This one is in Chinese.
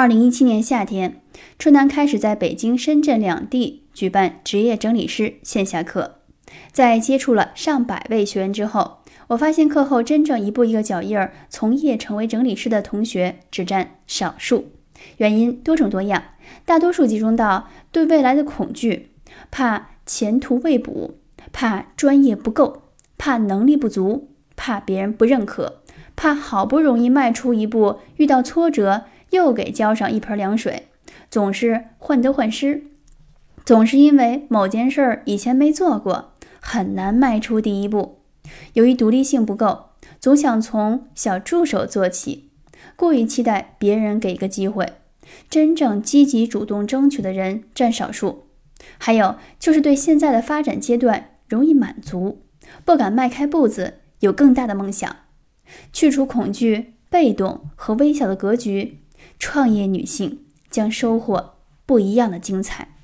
二零一七年夏天，春楠开始在北京、深圳两地举办职业整理师线下课。在接触了上百位学员之后，我发现课后真正一步一个脚印儿从业成为整理师的同学只占少数，原因多种多样，大多数集中到对未来的恐惧，怕前途未卜，怕专业不够，怕能力不足，怕别人不认可，怕好不容易迈出一步遇到挫折。又给浇上一盆凉水，总是患得患失，总是因为某件事以前没做过，很难迈出第一步。由于独立性不够，总想从小助手做起，过于期待别人给个机会，真正积极主动争取的人占少数。还有就是对现在的发展阶段容易满足，不敢迈开步子，有更大的梦想。去除恐惧、被动和微小的格局。创业女性将收获不一样的精彩。